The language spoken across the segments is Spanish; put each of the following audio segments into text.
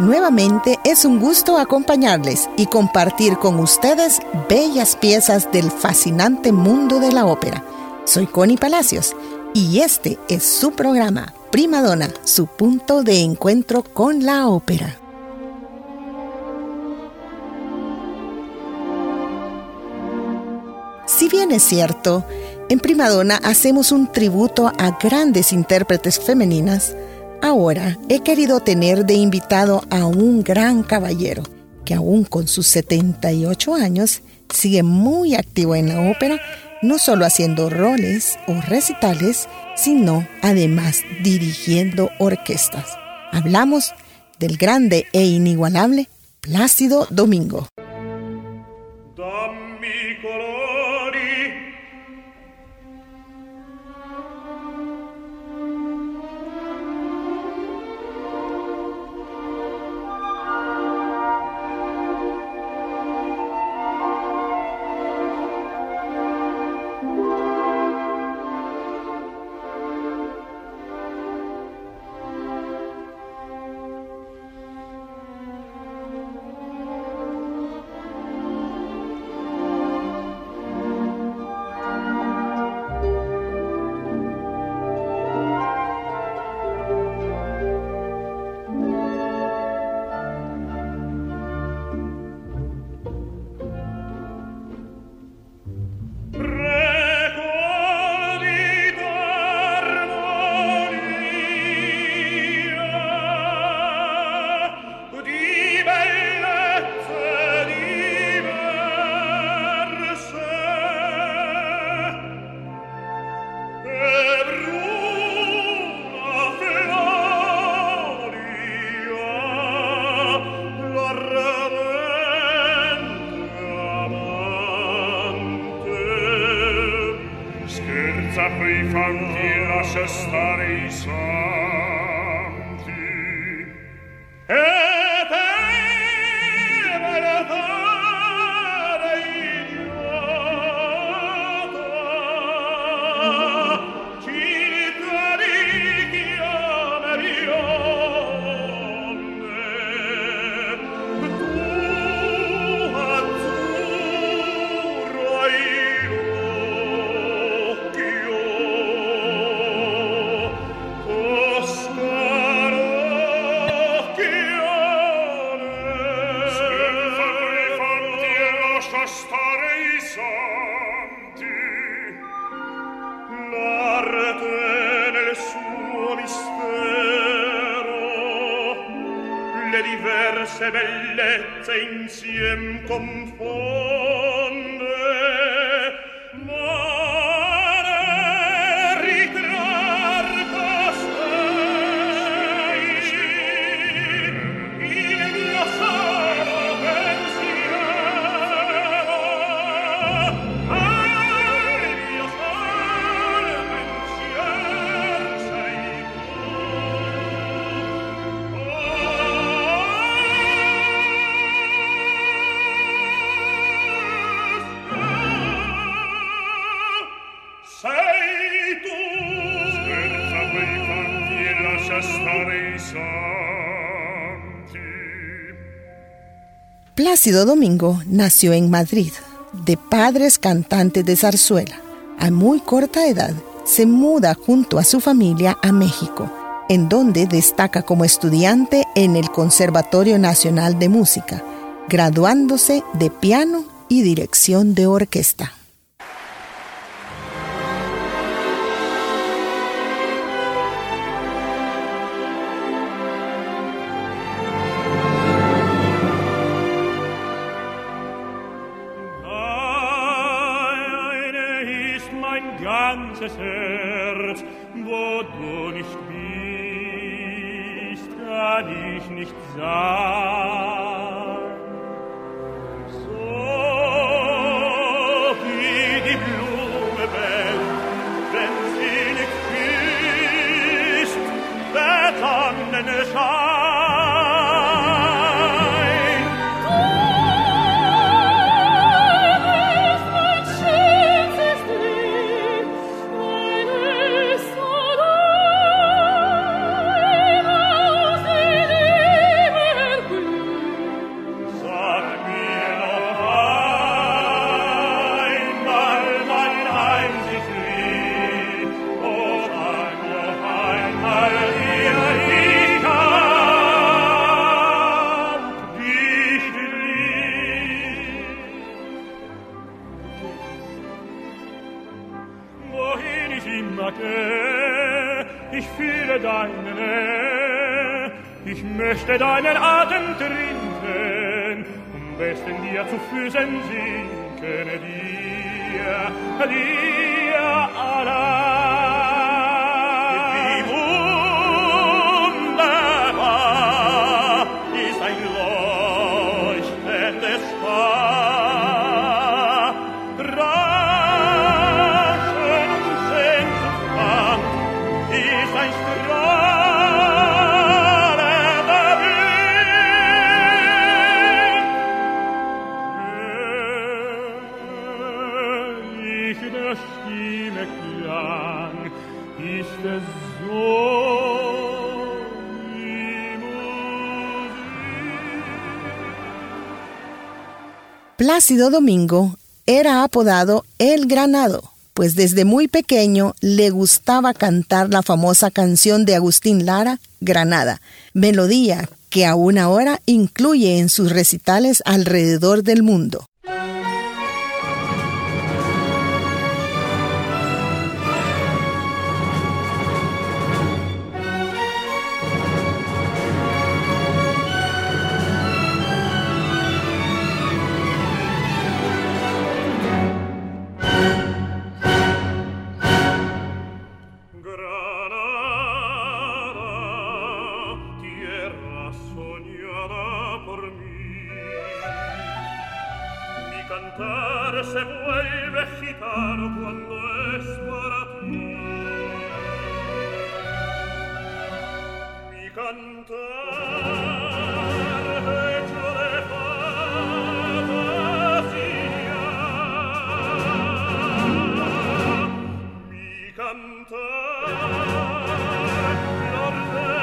Nuevamente es un gusto acompañarles y compartir con ustedes bellas piezas del fascinante mundo de la ópera. Soy Connie Palacios y este es su programa Prima Donna, su punto de encuentro con la ópera. Si bien es cierto, en Primadonna hacemos un tributo a grandes intérpretes femeninas, Ahora he querido tener de invitado a un gran caballero que aún con sus 78 años sigue muy activo en la ópera, no solo haciendo roles o recitales, sino además dirigiendo orquestas. Hablamos del grande e inigualable Plácido Domingo. fare i santi siem confort Plácido Domingo nació en Madrid, de padres cantantes de zarzuela. A muy corta edad, se muda junto a su familia a México, en donde destaca como estudiante en el Conservatorio Nacional de Música, graduándose de piano y dirección de orquesta. manches Herz, wo du nicht bist, kann ich nicht sein. Plácido Domingo era apodado El Granado, pues desde muy pequeño le gustaba cantar la famosa canción de Agustín Lara, Granada, melodía que aún ahora incluye en sus recitales alrededor del mundo. cante l'ordine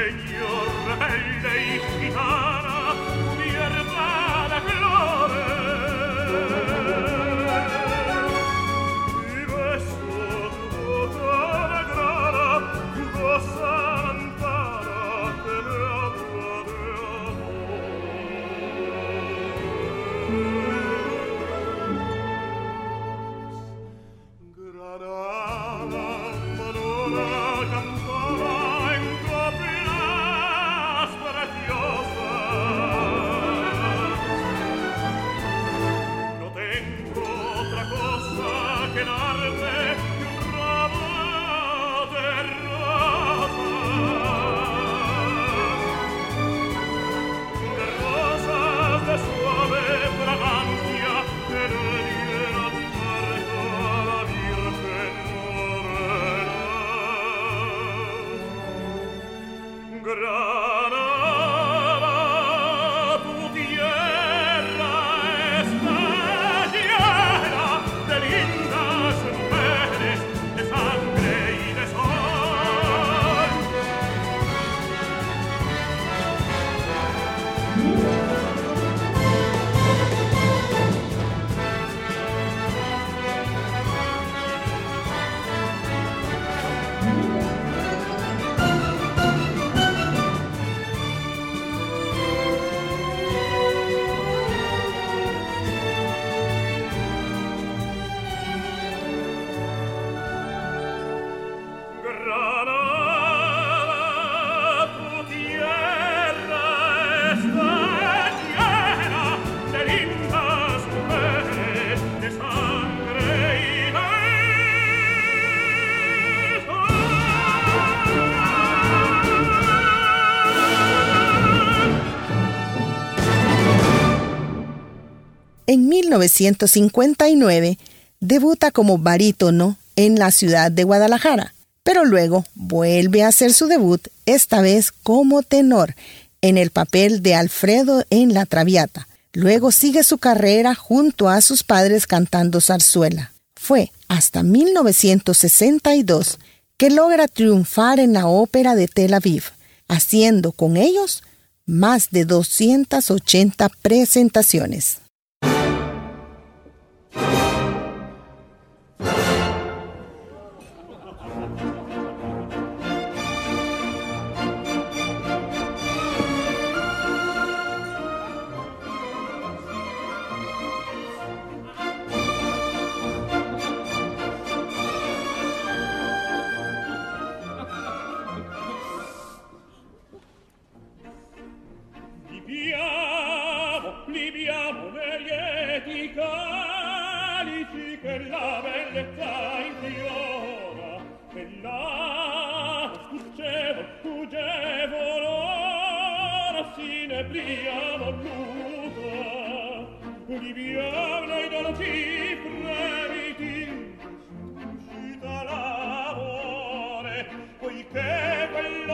Regno, re dei Titana, En 1959 debuta como barítono en la ciudad de Guadalajara, pero luego vuelve a hacer su debut, esta vez como tenor, en el papel de Alfredo en La Traviata. Luego sigue su carrera junto a sus padres cantando zarzuela. Fue hasta 1962 que logra triunfar en la ópera de Tel Aviv, haciendo con ellos más de 280 presentaciones.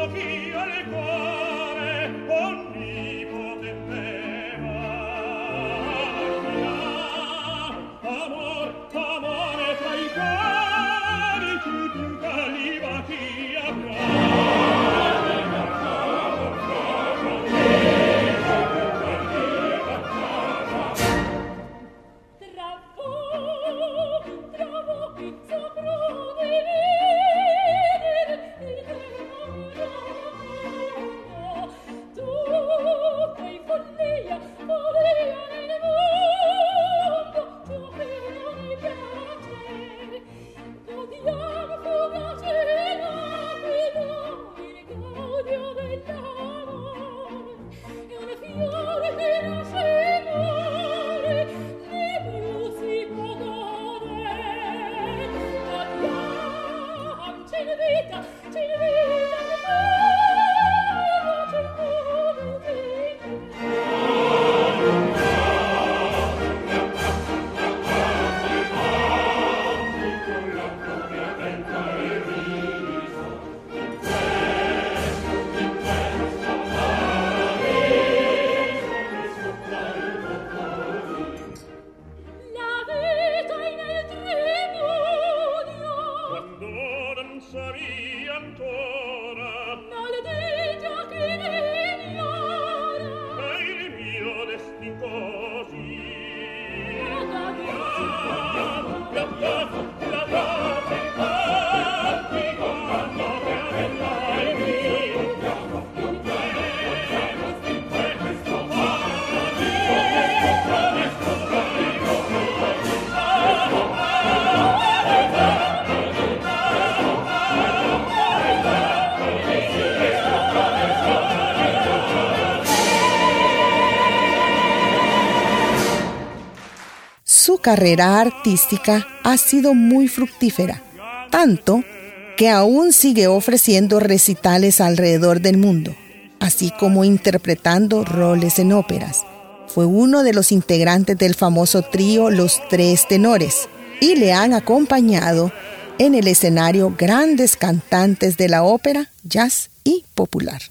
via le cose carrera artística ha sido muy fructífera, tanto que aún sigue ofreciendo recitales alrededor del mundo, así como interpretando roles en óperas. Fue uno de los integrantes del famoso trío Los Tres Tenores y le han acompañado en el escenario grandes cantantes de la ópera, jazz y popular.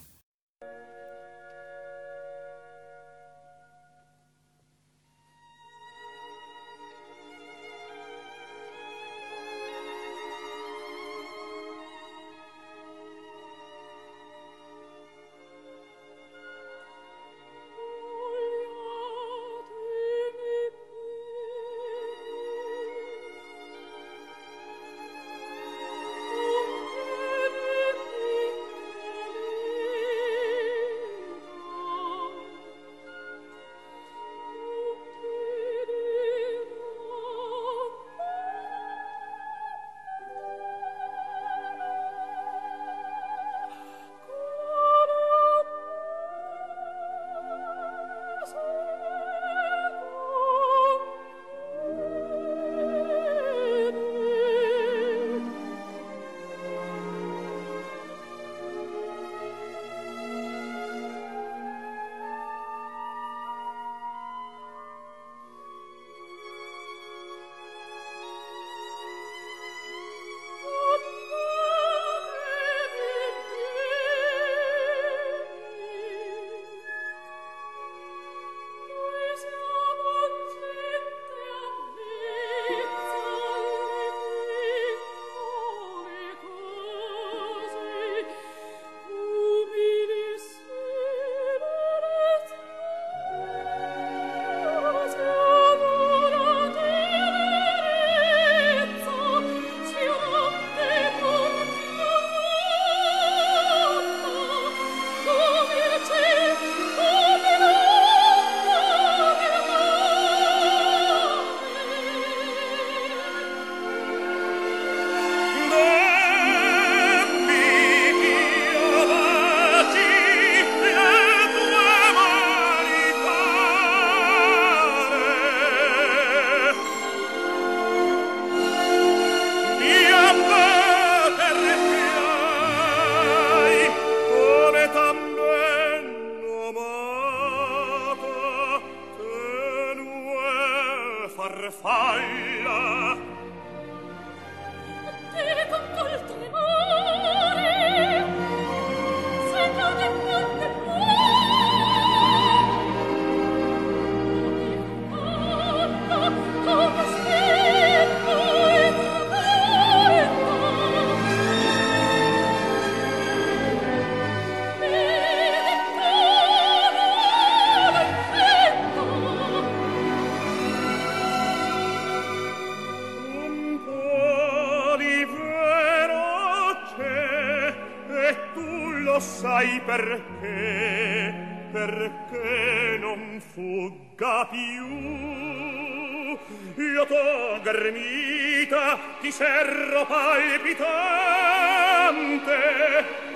di ferro palpitante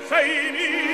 sei mio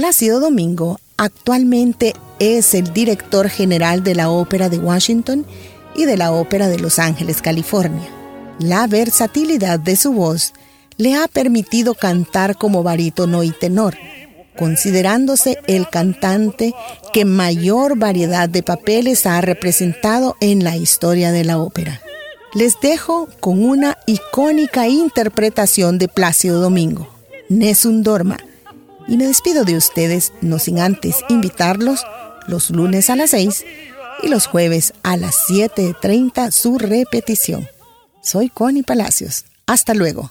Plácido Domingo actualmente es el director general de la Ópera de Washington y de la Ópera de Los Ángeles, California. La versatilidad de su voz le ha permitido cantar como barítono y tenor, considerándose el cantante que mayor variedad de papeles ha representado en la historia de la ópera. Les dejo con una icónica interpretación de Plácido Domingo, Nessun Dorma, y me despido de ustedes, no sin antes invitarlos los lunes a las 6 y los jueves a las 7.30 su repetición. Soy Connie Palacios. Hasta luego.